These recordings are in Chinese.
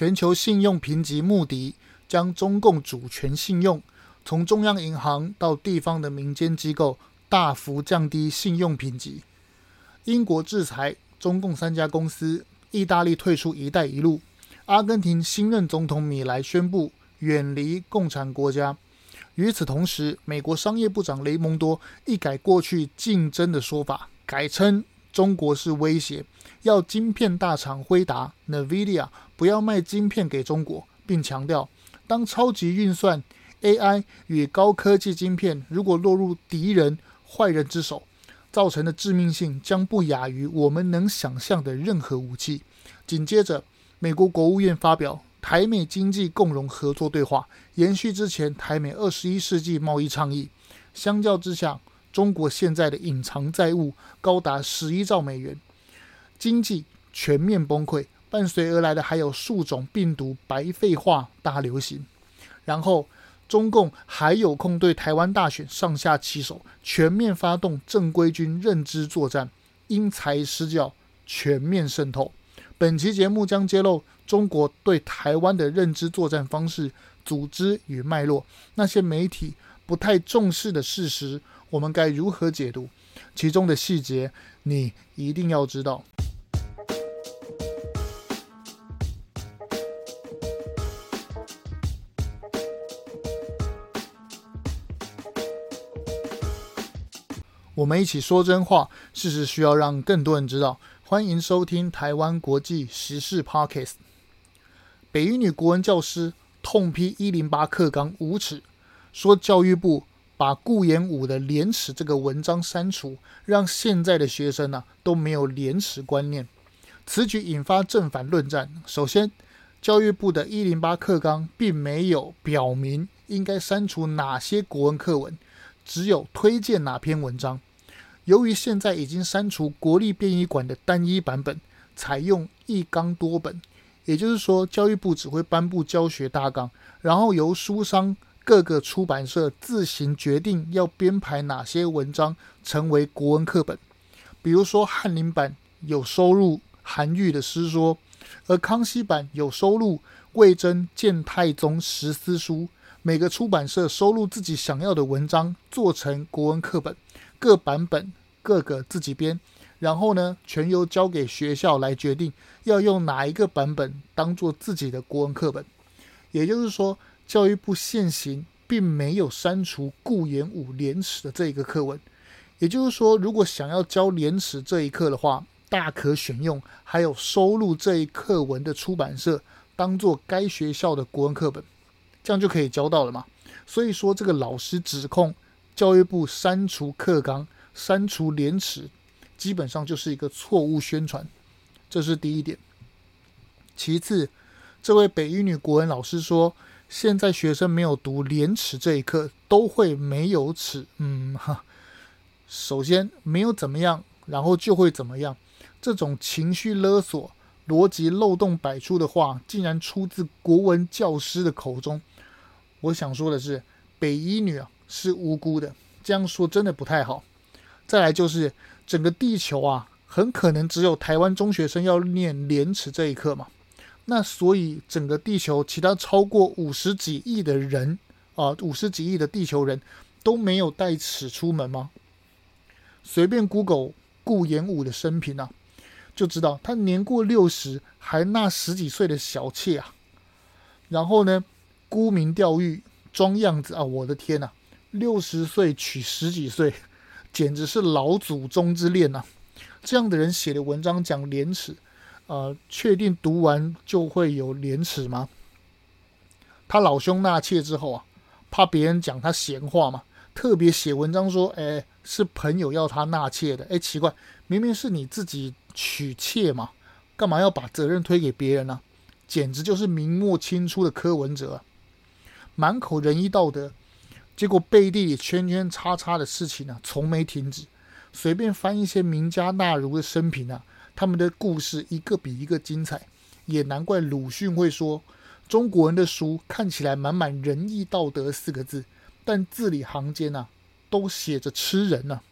全球信用评级穆迪将中共主权信用从中央银行到地方的民间机构大幅降低信用评级。英国制裁中共三家公司，意大利退出“一带一路”，阿根廷新任总统米莱宣布远离共产国家。与此同时，美国商业部长雷蒙多一改过去竞争的说法，改称中国是威胁，要晶片大厂辉达 （NVIDIA） 不要卖晶片给中国，并强调，当超级运算 AI 与高科技晶片如果落入敌人、坏人之手，造成的致命性将不亚于我们能想象的任何武器。紧接着，美国国务院发表。台美经济共荣合作对话延续之前台美二十一世纪贸易倡议。相较之下，中国现在的隐藏债务高达十一兆美元，经济全面崩溃，伴随而来的还有数种病毒白肺化大流行。然后，中共还有空对台湾大选上下其手，全面发动正规军认知作战，因材施教，全面渗透。本期节目将揭露中国对台湾的认知作战方式、组织与脉络，那些媒体不太重视的事实，我们该如何解读？其中的细节，你一定要知道。我们一起说真话，事实需要让更多人知道。欢迎收听台湾国际时事 Podcast。北一女国文教师痛批一零八课纲无耻，说教育部把顾炎武的廉耻这个文章删除，让现在的学生呢、都没有廉耻观念。此举引发正反论战。首先，教育部的一零八课纲并没有表明应该删除哪些国文课文，只有推荐哪篇文章。由于现在已经删除国立编译馆的单一版本，采用一纲多本，也就是说，教育部只会颁布教学大纲，然后由书商各个出版社自行决定要编排哪些文章成为国文课本。比如说，翰林版有收录韩愈的诗说，而康熙版有收录魏征谏太宗十思书。每个出版社收录自己想要的文章，做成国文课本，各版本。各个自己编，然后呢，全由交给学校来决定要用哪一个版本当做自己的国文课本。也就是说，教育部现行并没有删除顾炎武廉耻的这一个课文。也就是说，如果想要教廉耻这一课的话，大可选用还有收录这一课文的出版社当做该学校的国文课本，这样就可以教到了嘛。所以说，这个老师指控教育部删除课纲。删除廉耻，基本上就是一个错误宣传，这是第一点。其次，这位北一女国文老师说，现在学生没有读廉耻这一课，都会没有耻。嗯哈，首先没有怎么样，然后就会怎么样，这种情绪勒索、逻辑漏洞百出的话，竟然出自国文教师的口中。我想说的是，北一女啊是无辜的，这样说真的不太好。再来就是整个地球啊，很可能只有台湾中学生要念廉耻这一课嘛。那所以整个地球其他超过五十几亿的人啊，五十几亿的地球人都没有带尺出门吗？随便 Google 顾炎武的生平啊，就知道他年过六十还纳十几岁的小妾啊。然后呢，沽名钓誉装样子啊，我的天呐，六十岁娶十几岁。简直是老祖宗之恋呐、啊！这样的人写的文章讲廉耻，呃，确定读完就会有廉耻吗？他老兄纳妾之后啊，怕别人讲他闲话嘛，特别写文章说，哎，是朋友要他纳妾的。哎，奇怪，明明是你自己娶妾嘛，干嘛要把责任推给别人呢、简直就是明末清初的柯文哲、满口仁义道德。结果背地里圈圈叉叉的事情呢、从没停止。随便翻一些名家纳儒的生平啊，他们的故事一个比一个精彩。也难怪鲁迅会说，中国人的书看起来满满仁义道德四个字，但字里行间啊，都写着吃人呢、啊。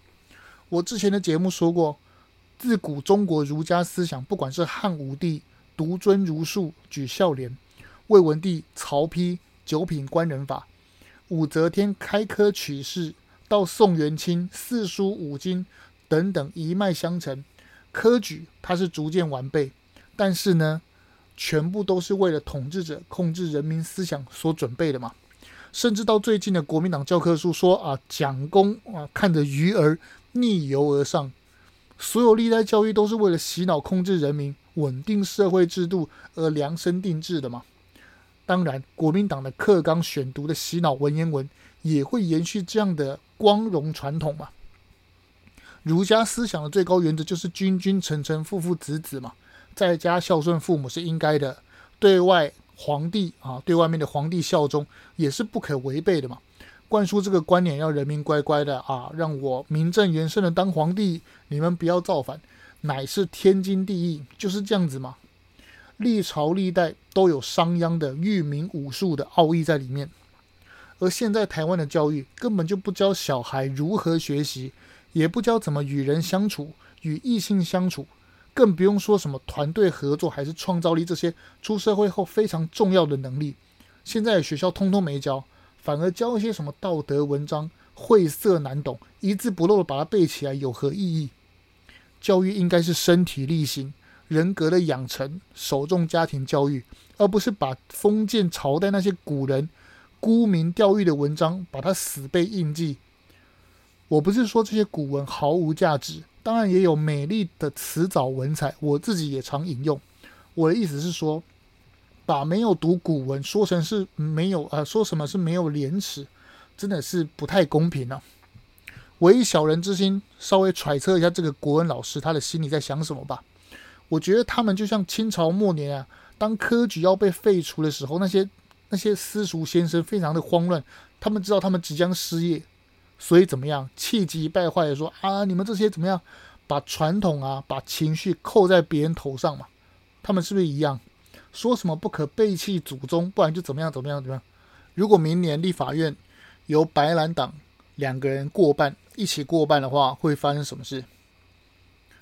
我之前的节目说过，自古中国儒家思想，不管是汉武帝、独尊儒术，举孝廉；魏文帝曹丕九品官人法；武则天开科取士；到宋元清四书五经等等一脉相承，科举它是逐渐完备，但是呢，全部都是为了统治者控制人民思想所准备的嘛。甚至到最近的国民党教科书说啊，蒋公啊看着鱼儿逆游而上，所有历代教育都是为了洗脑控制人民、稳定社会制度而量身定制的嘛。当然，国民党的课纲选读的洗脑文言文也会延续这样的光荣传统嘛。儒家思想的最高原则就是君君臣臣父父子子嘛，在家孝顺父母是应该的，对外。皇帝啊，对外面的皇帝效忠也是不可违背的嘛。灌输这个观念，要人民乖乖的啊，让我名正言顺的当皇帝，你们不要造反，乃是天经地义，就是这样子嘛。历朝历代都有商鞅的育民武术的奥义在里面，而现在台湾的教育根本就不教小孩如何学习，也不教怎么与人相处，与异性相处。更不用说什么团队合作还是创造力这些出社会后非常重要的能力，现在学校通通没教，反而教一些什么道德文章，晦涩难懂，一字不漏的把它背起来，有何意义？教育应该是身体力行、人格的养成，首重家庭教育，而不是把封建朝代那些古人沽名钓誉的文章把它死背硬记。我不是说这些古文毫无价值。当然也有美丽的词藻文采，我自己也常引用。我的意思是说，把没有读古文说成是没有呃，说什么是没有廉耻，真的是不太公平啊。我以小人之心，稍微揣测一下这个国文老师他的心里在想什么吧。我觉得他们就像清朝末年啊，当科举要被废除的时候，那些那些私塾先生非常的慌乱，他们知道他们即将失业。所以怎么样，气急败坏的说啊，你们这些怎么样，把传统啊，把情绪扣在别人头上嘛？他们是不是一样？说什么不可背弃祖宗，不然就怎么样怎么样怎么样？如果明年立法院由白蓝党两个人过半，一起过半的话，会发生什么事？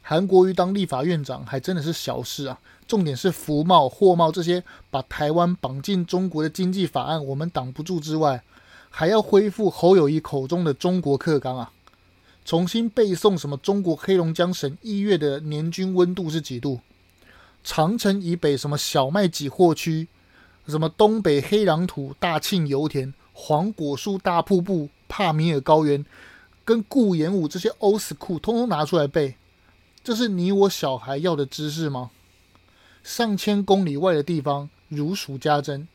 韩国瑜当立法院长还真的是小事啊，重点是服贸、货贸这些把台湾绑进中国的经济法案，我们挡不住之外。还要恢复侯友宜口中的中国课纲啊，重新背诵什么中国黑龙江省一月的年均温度是几度？长城以北什么小麦集货区？什么东北黑壤土大庆油田、黄果树大瀑布、帕米尔高原，跟顾炎武这些欧斯库通通拿出来背，这是你我小孩要的知识吗？上千公里外的地方如数家珍，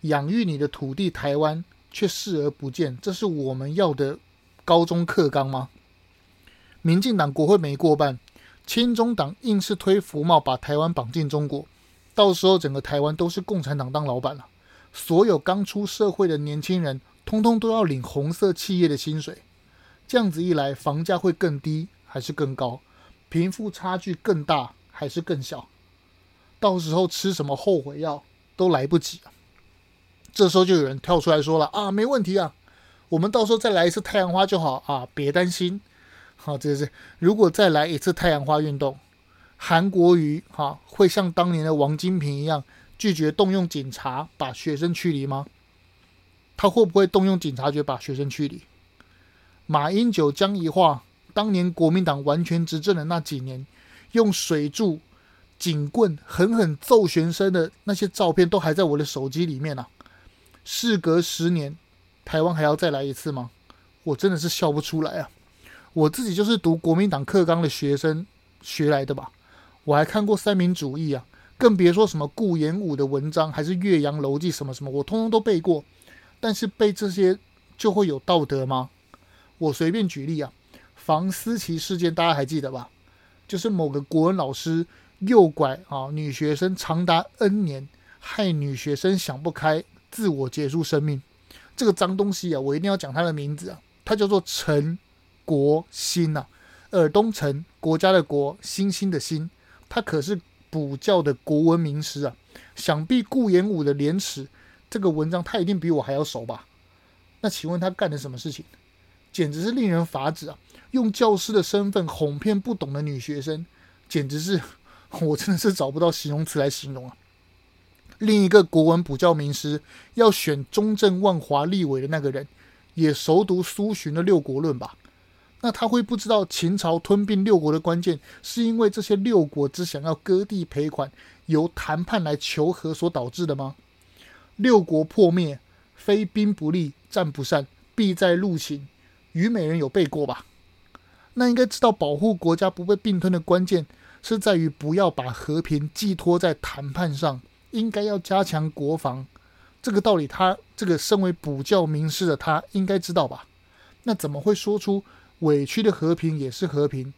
养育你的土地台湾。却视而不见，这是我们要的高中课纲吗？民进党国会没过半，亲中党硬是推服贸，把台湾绑进中国，到时候整个台湾都是共产党当老板了。所有刚出社会的年轻人，通通都要领红色企业的薪水。这样子一来，房价会更低还是更高？贫富差距更大还是更小？到时候吃什么后悔药都来不及了。这时候就有人跳出来说了啊，没问题啊，我们到时候再来一次太阳花就好啊，别担心。好，这是如果再来一次太阳花运动，韩国瑜哈会像当年的王金平一样拒绝动用警察把学生驱离吗？他会不会动用警察局把学生驱离？马英九、江宜樺当年国民党完全执政的那几年，用水柱、警棍狠狠揍学生的那些照片都还在我的手机里面呢、事隔十年，台湾还要再来一次吗？我真的是笑不出来啊！我自己就是读国民党课纲的学生学来的吧？我还看过三民主义啊，更别说什么顾炎武的文章，还是岳阳楼记什么什么，我通通都背过。但是背这些就会有道德吗？我随便举例啊，房思琪事件大家还记得吧？就是某个国文老师诱拐啊女学生长达 N 年，害女学生想不开。自我结束生命，这个脏东西啊，我一定要讲他的名字啊，他叫做陈国兴呐，尔东陈，国家的国，星星的星，他可是补教的国文名师啊。想必顾炎武的廉耻这个文章，他一定比我还要熟吧？那请问他干了什么事情？简直是令人发指啊！用教师的身份哄骗不懂的女学生，简直是我真的是找不到形容词来形容啊。另一个国文补教名师要选中正万华立委的那个人，也熟读苏洵的《六国论》吧？那他会不知道秦朝吞并六国的关键，是因为这些六国只想要割地赔款，由谈判来求和所导致的吗？六国破灭，非兵不利，战不善，必在陆勤。虞美人有背过吧？那应该知道，保护国家不被并吞的关键，是在于不要把和平寄托在谈判上，应该要加强国防。这个道理，他这个身为补教名师的他应该知道吧？那怎么会说出？委屈的和平也是和平，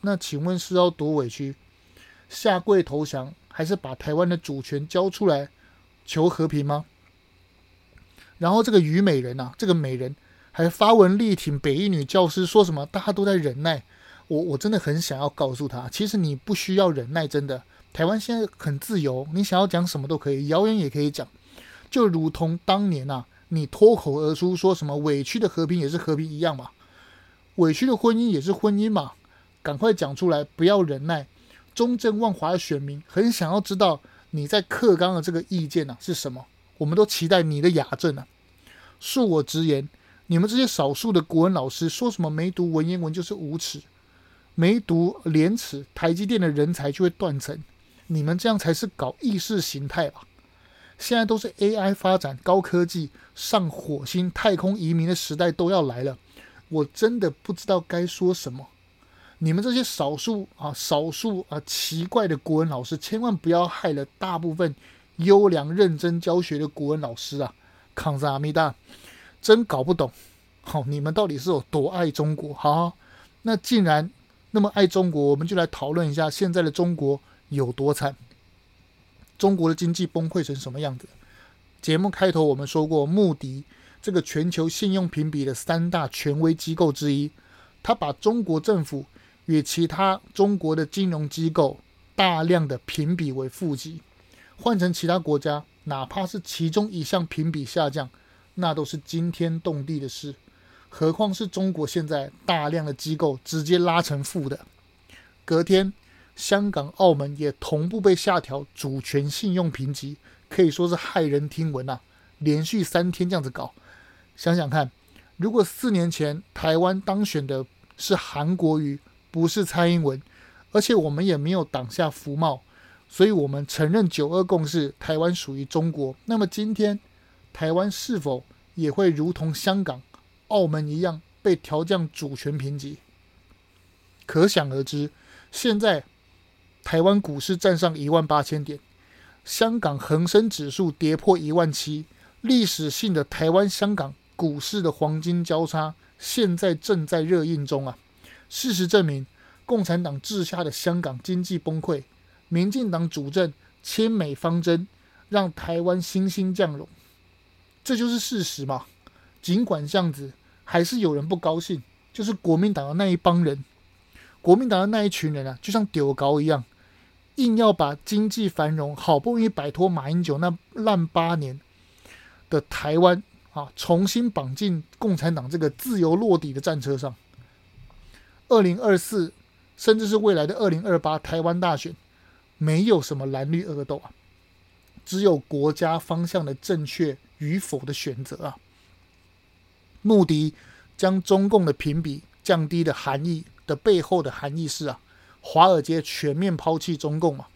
那请问是要多委屈？下跪投降，还是把台湾的主权交出来求和平吗？然后这个虞美人啊，这个美人还发文力挺北一女教师，说什么大家都在忍耐。我我真的很想要告诉他，其实你不需要忍耐，真的。台湾现在很自由，你想要讲什么都可以，谣言也可以讲，就如同当年啊，你脱口而出说什么委屈的和平也是和平一样嘛。委屈的婚姻也是婚姻嘛，赶快讲出来，不要忍耐。中正万华的选民很想要知道你在课纲的这个意见呢、啊、是什么，我们都期待你的雅正啊。恕我直言，你们这些少数的国文老师说什么没读文言文就是无耻，没读廉耻，台积电的人才就会断层。你们这样才是搞意识形态吧？现在都是 AI 发展、高科技、上火星、太空移民的时代都要来了。我真的不知道该说什么。你们这些少数啊、少数啊奇怪的国文老师，千万不要害了大部分优良认真教学的国文老师啊！康萨阿米达，真搞不懂。好，你们到底是有多爱中国？好，那既然那么爱中国，我们就来讨论一下现在的中国有多惨。中国的经济崩溃成什么样子？节目开头我们说过，穆迪。这个全球信用评比的三大权威机构之一，他把中国政府与其他中国的金融机构大量的评比为负极。换成其他国家，哪怕是其中一项评比下降，那都是惊天动地的事。何况是中国现在大量的机构直接拉成负的。隔天，香港、澳门也同步被下调主权信用评级，可以说是骇人听闻啊！连续三天这样子搞。想想看，如果四年前台湾当选的是韩国瑜，不是蔡英文，而且我们也没有挡下福茂，所以我们承认九二共识，台湾属于中国。那么今天，台湾是否也会如同香港、澳门一样被调降主权评级？可想而知，现在台湾股市站上一万八千点，香港恒生指数跌破一万七，历史性的台湾香港。股市的黄金交叉现在正在热映中啊！事实证明，共产党治下的香港经济崩溃，民进党主政亲美方针让台湾欣欣向荣，这就是事实嘛。尽管这样子，还是有人不高兴，就是国民党的那一帮人，国民党的那一群人啊，就像丢高一样，硬要把经济繁荣，好不容易摆脱马英九那烂八年的台湾。啊！重新绑进共产党这个自由落底的战车上。二零二四，甚至是未来的二零二八台湾大选，没有什么蓝绿恶斗啊，只有国家方向的正确与否的选择啊。穆迪将中共的评比降低的含义的背后的含义是啊，华尔街全面抛弃中共嘛。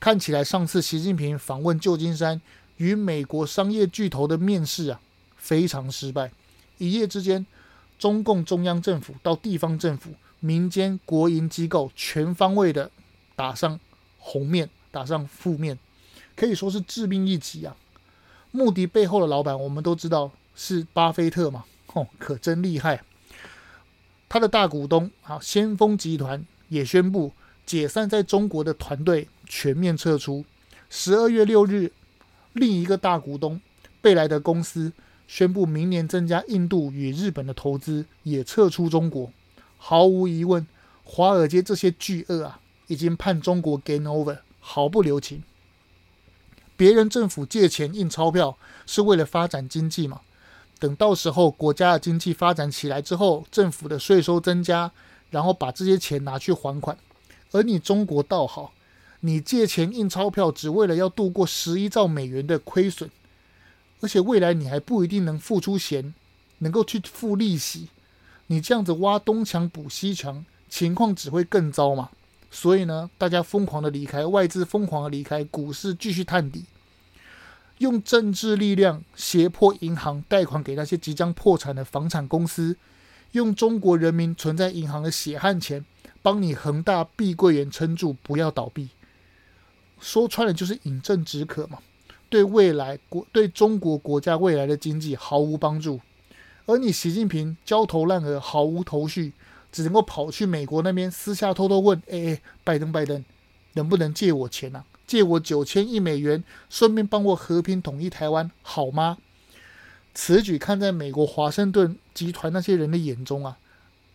看起来上次习近平访问旧金山与美国商业巨头的面试啊。非常失败，一夜之间，中共中央政府到地方政府、民间国营机构全方位的打上红面，打上负面，可以说是致命一击啊！穆迪背后的老板，我们都知道是巴菲特嘛，哦，可真厉害。他的大股东啊，先锋集团也宣布解散在中国的团队，全面撤出。十二月六日，另一个大股东贝莱德公司。宣布明年增加印度与日本的投资，也撤出中国。毫无疑问，华尔街这些巨鳄啊，已经判中国 game over，毫不留情。别人政府借钱印钞票是为了发展经济嘛？等到时候国家的经济发展起来之后，政府的税收增加，然后把这些钱拿去还款。而你中国倒好，你借钱印钞票，只为了要度过十一兆美元的亏损，而且未来你还不一定能付出钱，能够去付利息。你这样子挖东墙补西墙，情况只会更糟嘛。所以呢，大家疯狂的离开，外资疯狂的离开，股市继续探底，用政治力量胁迫银行贷款给那些即将破产的房产公司，用中国人民存在银行的血汗钱，帮你恒大、碧桂园撑住，不要倒闭。说穿了就是饮鸩止渴嘛，对未来国对中国国家未来的经济毫无帮助。而你习近平焦头烂额，毫无头绪，只能够跑去美国那边私下偷偷问：哎哎，拜登拜登，能不能借我钱啊？借我九千亿美元，顺便帮我和平统一台湾，好吗？此举看在美国华盛顿集团那些人的眼中啊，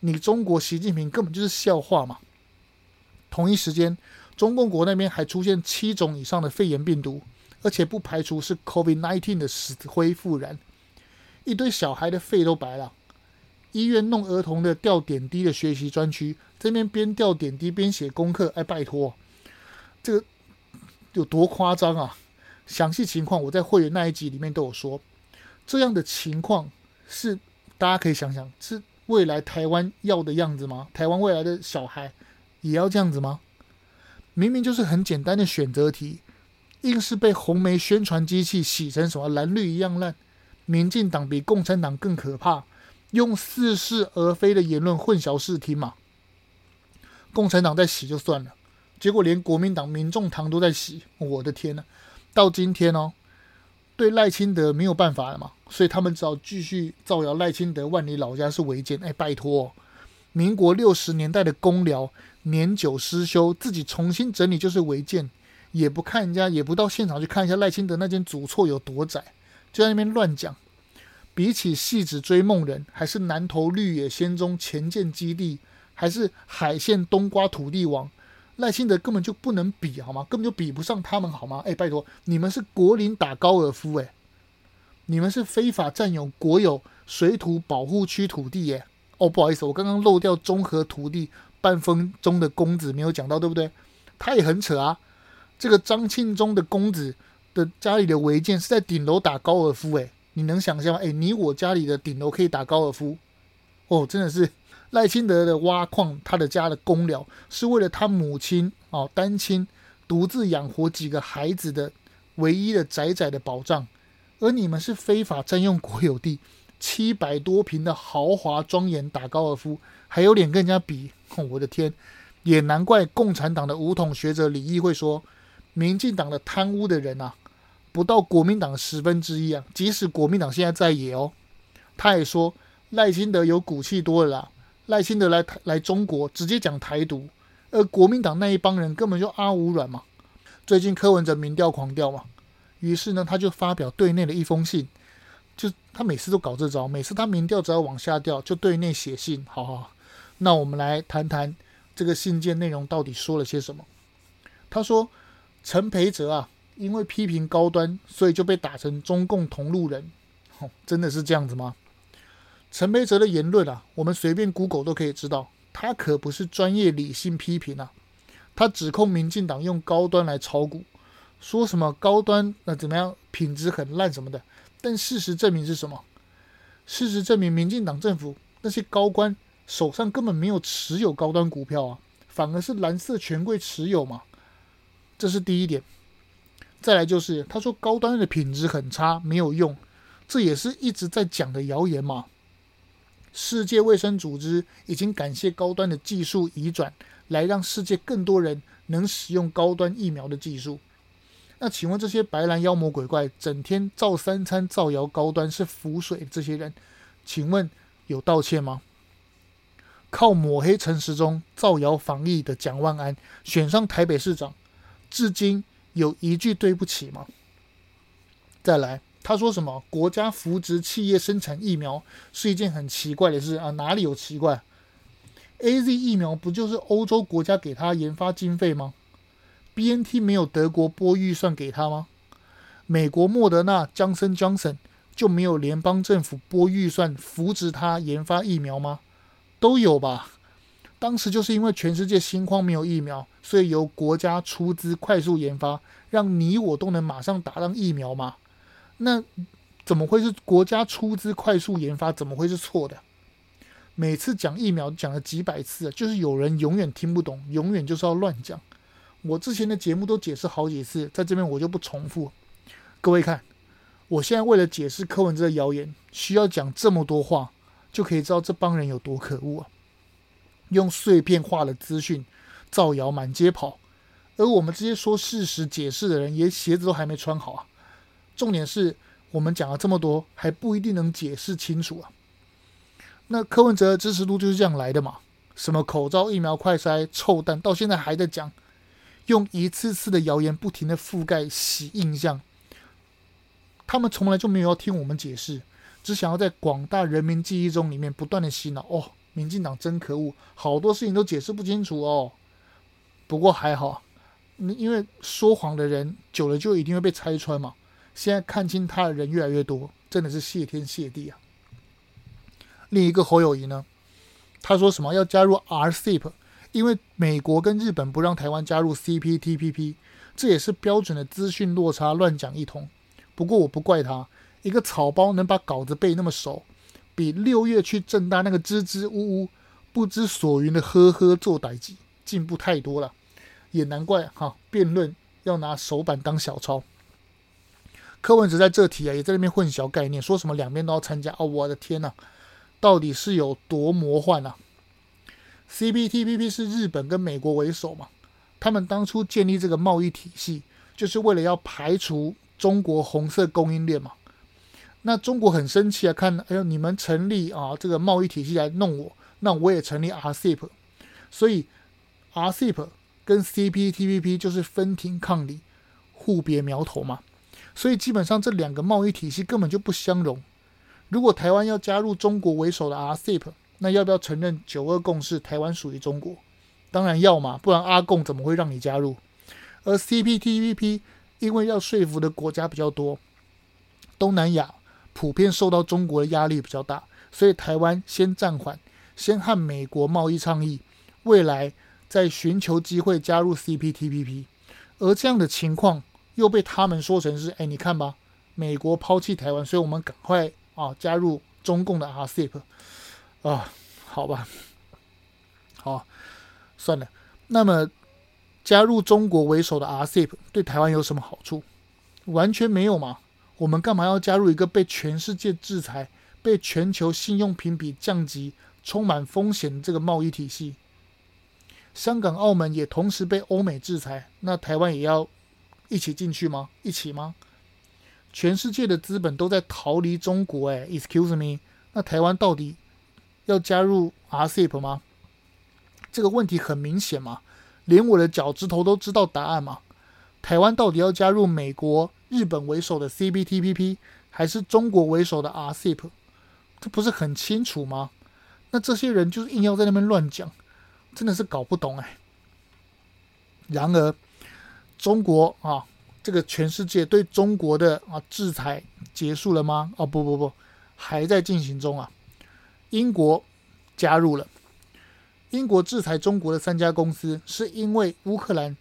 你中国习近平根本就是笑话嘛。同一时间。中共国那边还出现七种以上的肺炎病毒，而且不排除是 COVID-19 的死灰复燃，一堆小孩的肺都白了。医院弄儿童的吊点滴的学习专区，这边边吊点滴边写功课，哎，拜托，这个有多夸张啊？详细情况我在会员那一集里面都有说。这样的情况是大家可以想想，是未来台湾要的样子吗？台湾未来的小孩也要这样子吗？明明就是很简单的选择题，硬是被红媒宣传机器洗成什么蓝绿一样烂。民进党比共产党更可怕，用似是而非的言论混淆视听嘛。共产党在洗就算了，结果连国民党、民众党都在洗，我的天呐！到今天哦，对赖清德没有办法了嘛，所以他们只好继续造谣赖清德万里老家是违建。哎，拜托，民国六十年代的公寮。年久失修，自己重新整理就是违建，也不看人家，也不到现场去看一下赖清德那间祖厝有多窄，就在那边乱讲。比起汐止追梦人，还是南投绿野仙踪潜舰基地，还是海线冬瓜土地王，赖清德根本就不能比，好吗？根本就比不上他们，好吗？哎，拜托，你们是国林打高尔夫，哎，你们是非法占有国有水土保护区土地，耶。哦，不好意思，我刚刚漏掉综合土地。半分钟的公子没有讲到，对不对？他也很扯啊。这个张庆忠的公子的家里的违建是在顶楼打高尔夫，诶，你能想象吗？诶，你我家里的顶楼可以打高尔夫？哦，真的是赖清德的挖矿，他的家的公寮是为了他母亲哦，单亲独自养活几个孩子的唯一的窄窄的保障，而你们是非法占用国有地，七百多坪的豪华庄园打高尔夫，还有脸跟人家比？哦，我的天，也难怪共产党的武统学者李毅会说，民进党的贪污的人啊，不到国民党十分之一啊。即使国民党现在在野哦，他也说赖清德有骨气多了啦。赖清德来来中国直接讲台独，而国民党那一帮人根本就阿五软嘛。最近柯文哲民调狂掉嘛，于是呢，他就发表对内的一封信，就他每次都搞这招，每次他民调只要往下掉，就对内写信，好好。那我们来谈谈这个信件内容到底说了些什么。他说，陈培哲啊，因为批评高端，所以就被打成中共同路人。哦，真的是这样子吗？陈培哲的言论啊，我们随便 Google 都可以知道，他可不是专业理性批评啊。他指控民进党用高端来炒股，说什么高端那怎么样，品质很烂什么的。但事实证明是什么？事实证明，民进党政府那些高官。手上根本没有持有高端股票啊，反而是蓝色权贵持有嘛，这是第一点。再来就是他说高端的品质很差，没有用，这也是一直在讲的谣言嘛。世界卫生组织已经感谢高端的技术移转，来让世界更多人能使用高端疫苗的技术。那请问这些白蓝妖魔鬼怪，整天造三餐造谣高端是浮水，这些人，请问有道歉吗？靠抹黑陈时中、造谣防疫的蒋万安选上台北市长，至今有一句对不起吗？再来，他说什么？国家扶植企业生产疫苗是一件很奇怪的事啊？哪里有奇怪？AZ 疫苗不就是欧洲国家给他研发经费吗？BNT 没有德国拨预算给他吗？美国莫德纳、江森、江森就没有联邦政府拨预算扶植他研发疫苗吗？都有吧，当时就是因为全世界心慌没有疫苗，所以由国家出资快速研发，让你我都能马上打上疫苗嘛？那怎么会是国家出资快速研发？怎么会是错的？每次讲疫苗讲了几百次，就是有人永远听不懂，永远就是要乱讲。我之前的节目都解释好几次，在这边我就不重复。各位看，我现在为了解释柯文哲的谣言，需要讲这么多话，就可以知道这帮人有多可恶啊！用碎片化的资讯造谣满街跑，而我们这些说事实解释的人，连鞋子都还没穿好啊！重点是我们讲了这么多，还不一定能解释清楚啊！那柯文哲的支持度就是这样来的嘛？什么口罩、疫苗、快筛、臭蛋，到现在还在讲，用一次次的谣言不停的覆盖、洗印象。他们从来就没有要听我们解释，只想要在广大人民记忆中里面不断的洗脑哦。民进党真可恶，好多事情都解释不清楚哦。不过还好，因为说谎的人久了就一定会被拆穿嘛。现在看清他的人越来越多，真的是谢天谢地啊。另一个侯友宜呢，他说什么要加入 RCEP，因为美国跟日本不让台湾加入 CPTPP，这也是标准的资讯落差，乱讲一通。不过我不怪他，一个草包能把稿子背那么熟。比六月去政大那个支支吾吾、不知所云的呵呵做代志进步太多了，也难怪哈，辩论要拿手板当小抄。柯文哲在这题啊，也在那边混淆概念，说什么两边都要参加哦，我的天呐，到底是有多魔幻啊？CPTPP 是日本跟美国为首嘛，他们当初建立这个贸易体系，就是为了要排除中国红色供应链嘛。那中国很生气啊，看，哎呦，你们成立啊这个贸易体系来弄我，那我也成立 RCEP，所以 RCEP 跟 CPTPP 就是分庭抗礼，互别苗头嘛，所以基本上这两个贸易体系根本就不相容。如果台湾要加入中国为首的 RCEP，那要不要承认九二共识，台湾属于中国？当然要嘛，不然阿共怎么会让你加入？而 CPTPP 因为要说服的国家比较多，东南亚。普遍受到中国的压力比较大，所以台湾先暂缓，先和美国贸易倡议，未来再寻求机会加入 CPTPP。而这样的情况又被他们说成是：哎，你看吧，美国抛弃台湾，所以我们赶快啊加入中共的 RCEP 啊，好吧，好，算了。那么加入中国为首的 RCEP 对台湾有什么好处？完全没有嘛。我们干嘛要加入一个被全世界制裁、被全球信用评比降级、充满风险的这个贸易体系？香港、澳门也同时被欧美制裁，那台湾也要一起进去吗？一起吗？全世界的资本都在逃离中国，哎，excuse me，那台湾到底要加入 RCEP 吗？这个问题很明显嘛，连我的脚趾头都知道答案嘛。台湾到底要加入美国、日本为首的 CPTPP，还是中国为首的 RCEP？这不是很清楚吗？那这些人就是硬要在那边乱讲，真的是搞不懂哎。然而，中国啊，这个全世界对中国的啊制裁结束了吗？哦，不不不，还在进行中啊。英国加入了，英国制裁中国的三家公司，是因为乌克兰。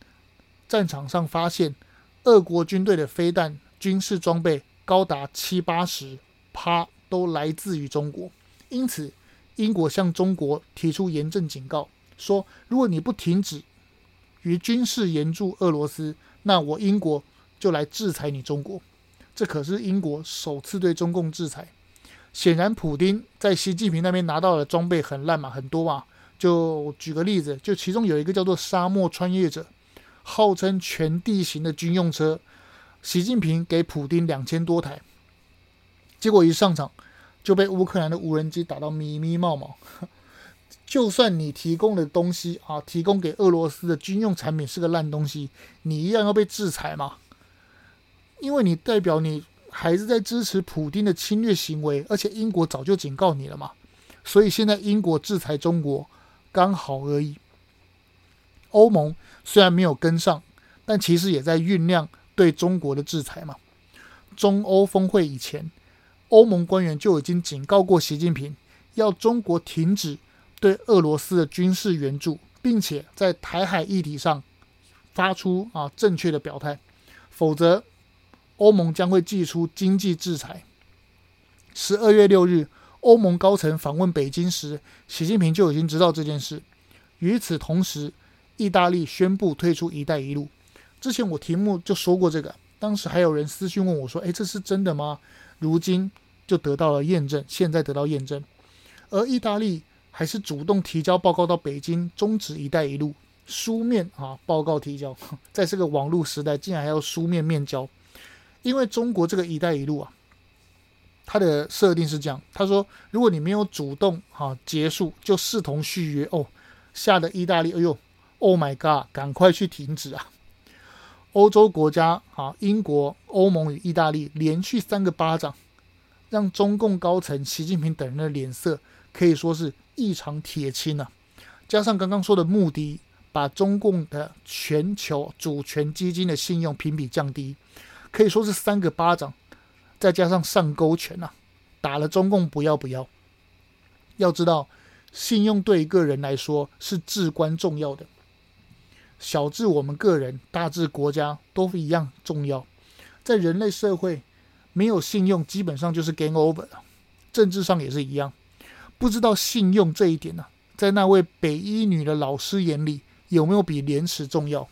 战场上发现，俄国军队的飞弹、军事装备高达七八十趴都来自于中国，因此英国向中国提出严正警告，说如果你不停止于军事援助俄罗斯，那我英国就来制裁你中国。这可是英国首次对中共制裁。显然，普丁在习近平那边拿到的装备很烂嘛，很多嘛。就举个例子，就其中有一个叫做沙漠穿越者。号称全地形的军用车，习近平给普丁两千多台，结果一上场就被乌克兰的无人机打到咪咪冒冒。就算你提供的东西啊，提供给俄罗斯的军用产品是个烂东西，你一样要被制裁嘛？因为你代表你还是在支持普丁的侵略行为，而且英国早就警告你了嘛，所以现在英国制裁中国刚好而已。欧盟虽然没有跟上，但其实也在酝酿对中国的制裁嘛。中欧峰会以前，欧盟官员就已经警告过习近平，要中国停止对俄罗斯的军事援助，并且在台海议题上发出啊正确的表态，否则欧盟将会祭出经济制裁。十二月六日，欧盟高层访问北京时，习近平就已经知道这件事。与此同时，意大利宣布退出“一带一路”。之前我题目就说过这个，当时还有人私讯问我说：“诶，这是真的吗？”如今就得到了验证，现在得到验证。而意大利还是主动提交报告到北京，终止“一带一路”书面啊报告提交。在这个网络时代，竟然还要书面面交，因为中国这个“一带一路”啊。他的设定是这样，他说：“如果你没有主动哈、啊、结束，就视同续约哦。”吓得意大利，哎呦，Oh my God，赶快去停止啊！欧洲国家啊，英国、欧盟与意大利连续三个巴掌，让中共高层习近平等人的脸色可以说是异常铁青啊！加上刚刚说的穆迪，把中共的全球主权基金的信用评比降低，可以说是三个巴掌。再加上上勾拳呐、啊，打了中共不要不要。要知道，信用对一个人来说是至关重要的，小至我们个人，大至国家都一样重要。在人类社会，没有信用基本上就是 game over 了。政治上也是一样，不知道信用这一点呢、在那位北一女的老师眼里有没有比廉耻重要？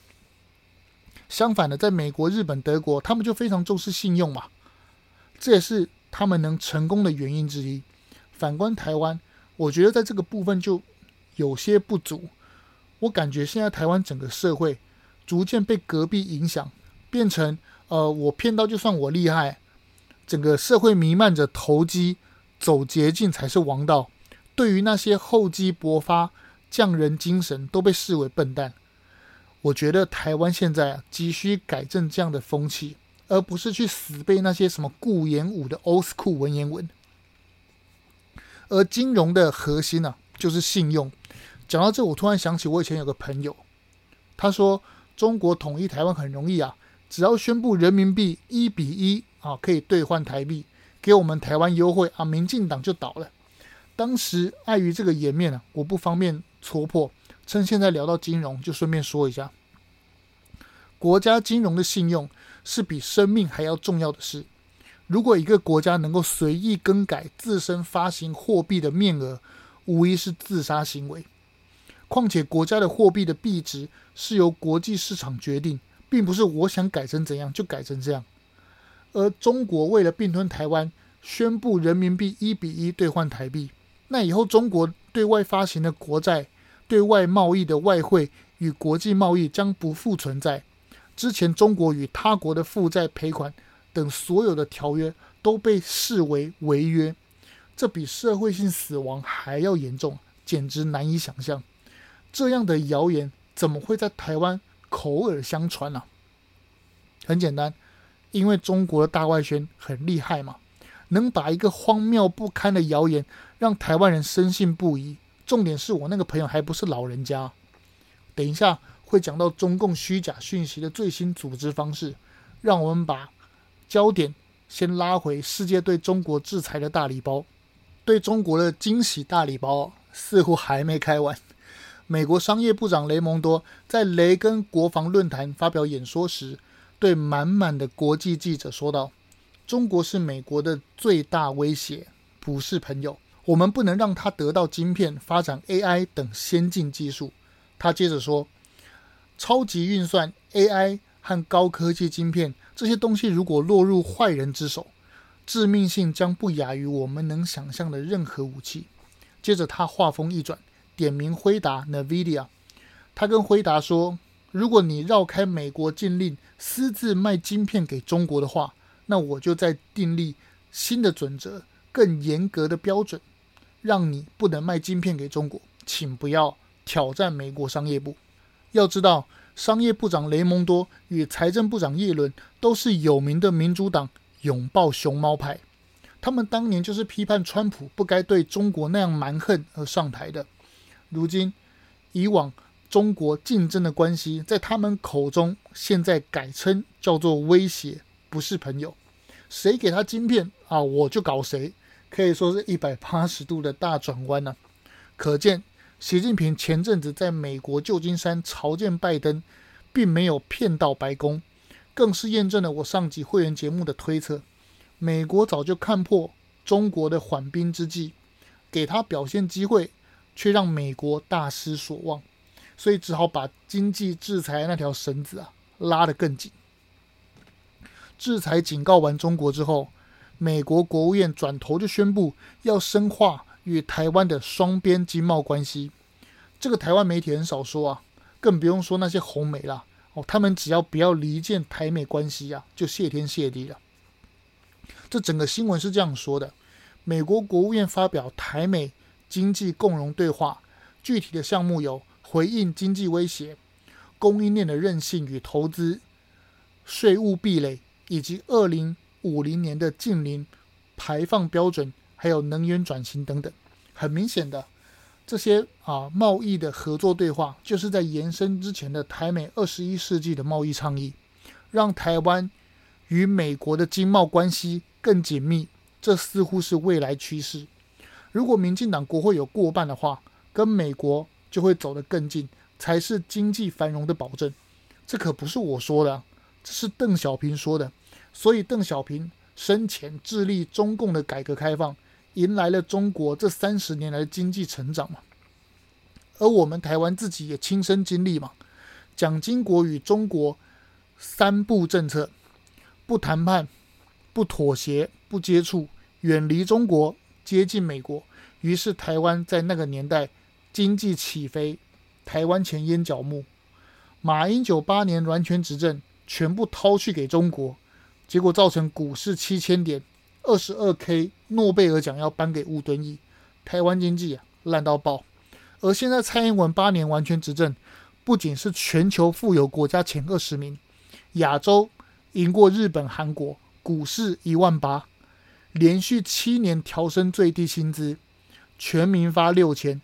相反的，在美国、日本、德国，他们就非常重视信用嘛。这也是他们能成功的原因之一。反观台湾，我觉得在这个部分就有些不足。我感觉现在台湾整个社会逐渐被隔壁影响，变成呃，我骗到就算我厉害，整个社会弥漫着投机，走捷径才是王道。对于那些厚积薄发、匠人精神，都被视为笨蛋。我觉得台湾现在啊，急需改正这样的风气。而不是去死背那些什么顾炎武的 old school 文言文。而金融的核心呢、就是信用。讲到这，我突然想起我以前有个朋友，他说中国统一台湾很容易啊，只要宣布人民币一比一啊可以兑换台币，给我们台湾优惠啊，民进党就倒了。当时碍于这个颜面啊，我不方便戳破，趁现在聊到金融，就顺便说一下，国家金融的信用。是比生命还要重要的事。如果一个国家能够随意更改自身发行货币的面额，无疑是自杀行为。况且国家的货币的币值是由国际市场决定，并不是我想改成怎样就改成这样。而中国为了并吞台湾，宣布人民币一比一兑换台币，那以后中国对外发行的国债、对外贸易的外汇与国际贸易将不复存在。之前中国与他国的负债赔款等所有的条约都被视为违约，这比社会性死亡还要严重，简直难以想象。这样的谣言怎么会在台湾口耳相传呢、很简单，因为中国的大外宣很厉害嘛，能把一个荒谬不堪的谣言让台湾人深信不疑。重点是我那个朋友还不是老人家。等一下。会讲到中共虚假讯息的最新组织方式，让我们把焦点先拉回世界对中国制裁的大礼包。对中国的惊喜大礼包似乎还没开完。美国商业部长雷蒙多在雷根国防论坛发表演说时，对满满的国际记者说道：“中国是美国的最大威胁，不是朋友。我们不能让他得到晶片、发展 AI 等先进技术。”他接着说。超级运算、AI 和高科技晶片这些东西，如果落入坏人之手，致命性将不亚于我们能想象的任何武器。接着，他话锋一转，点名辉达 （NVIDIA）。他跟辉达说：“如果你绕开美国禁令，私自卖晶片给中国的话，那我就再订立新的准则，更严格的标准，让你不能卖晶片给中国。请不要挑战美国商业部。”要知道，商业部长雷蒙多与财政部长叶伦都是有名的民主党拥抱熊猫派。他们当年就是批判川普不该对中国那样蛮横而上台的。如今，以往中国竞争的关系，在他们口中现在改称叫做威胁，不是朋友。谁给他晶片啊，我就搞谁，可以说是一百八十度的大转弯呢、可见。习近平前阵子在美国旧金山朝见拜登，并没有骗到白宫，更是验证了我上集会员节目的推测。美国早就看破中国的缓兵之计，给他表现机会，却让美国大失所望，所以只好把经济制裁那条绳子啊拉得更紧。制裁警告完中国之后，美国国务院转头就宣布要深化与台湾的双边经贸关系。这个台湾媒体很少说啊，更不用说那些红媒了哦，他们只要不要离间台美关系啊，就谢天谢地了。这整个新闻是这样说的：美国国务院发表台美经济共荣对话，具体的项目有回应经济威胁、供应链的韧性与投资、税务壁垒，以及二零五零年的近零排放标准，还有能源转型等等。很明显的，这些啊贸易的合作对话，就是在延伸之前的台美二十一世纪的贸易倡议，让台湾与美国的经贸关系。更紧密，这似乎是未来趋势。如果民进党国会有过半的话，跟美国就会走得更近，才是经济繁荣的保证。这可不是我说的，这是邓小平说的。所以邓小平生前致力中共的改革开放，迎来了中国这三十年来的经济成长嘛。而我们台湾自己也亲身经历嘛。蒋经国与中国三不政策，不谈判。不妥协，不接触，远离中国，接近美国。于是台湾在那个年代经济起飞，台湾前烟脚目。马英九八年完全执政，全部掏去给中国，结果造成股市七千点，二十二 K 诺贝尔奖要颁给吴敦义，台湾经济啊烂到爆。而现在蔡英文八年完全执政，不仅是全球富有国家前二十名，亚洲赢过日本、韩国。股市一万八，连续七年调升最低薪资，全民发六千，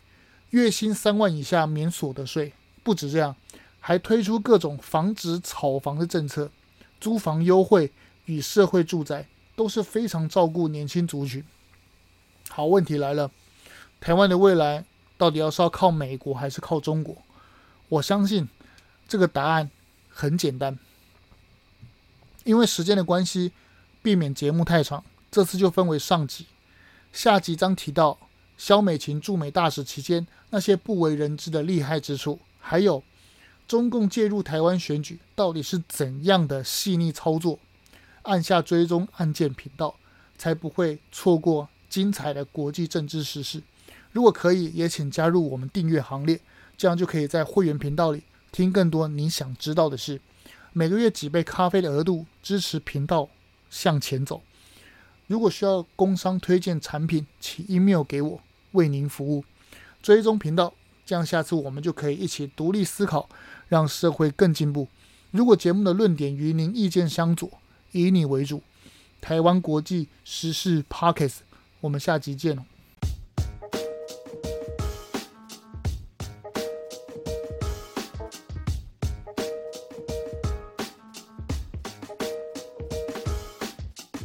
月薪三万以下免所得税。不止这样，还推出各种防止炒房的政策，租房优惠与社会住宅都是非常照顾年轻族群。好，问题来了，台湾的未来到底要是要靠美国还是靠中国？我相信这个答案很简单，因为时间的关系。避免节目太长，这次就分为上集、下集将提到萧美琴驻美大使期间那些不为人知的厉害之处，还有中共介入台湾选举到底是怎样的细腻操作。按下追踪按键频道，才不会错过精彩的国际政治时事。如果可以，也请加入我们订阅行列，这样就可以在会员频道里听更多你想知道的事。每个月几杯咖啡的额度支持频道。向前走。如果需要工商推荐产品，请 email 给我，为您服务。追踪频道，这样下次我们就可以一起独立思考，让社会更进步。如果节目的论点与您意见相左，以你为主。台湾国际时事 Podcast，我们下集见。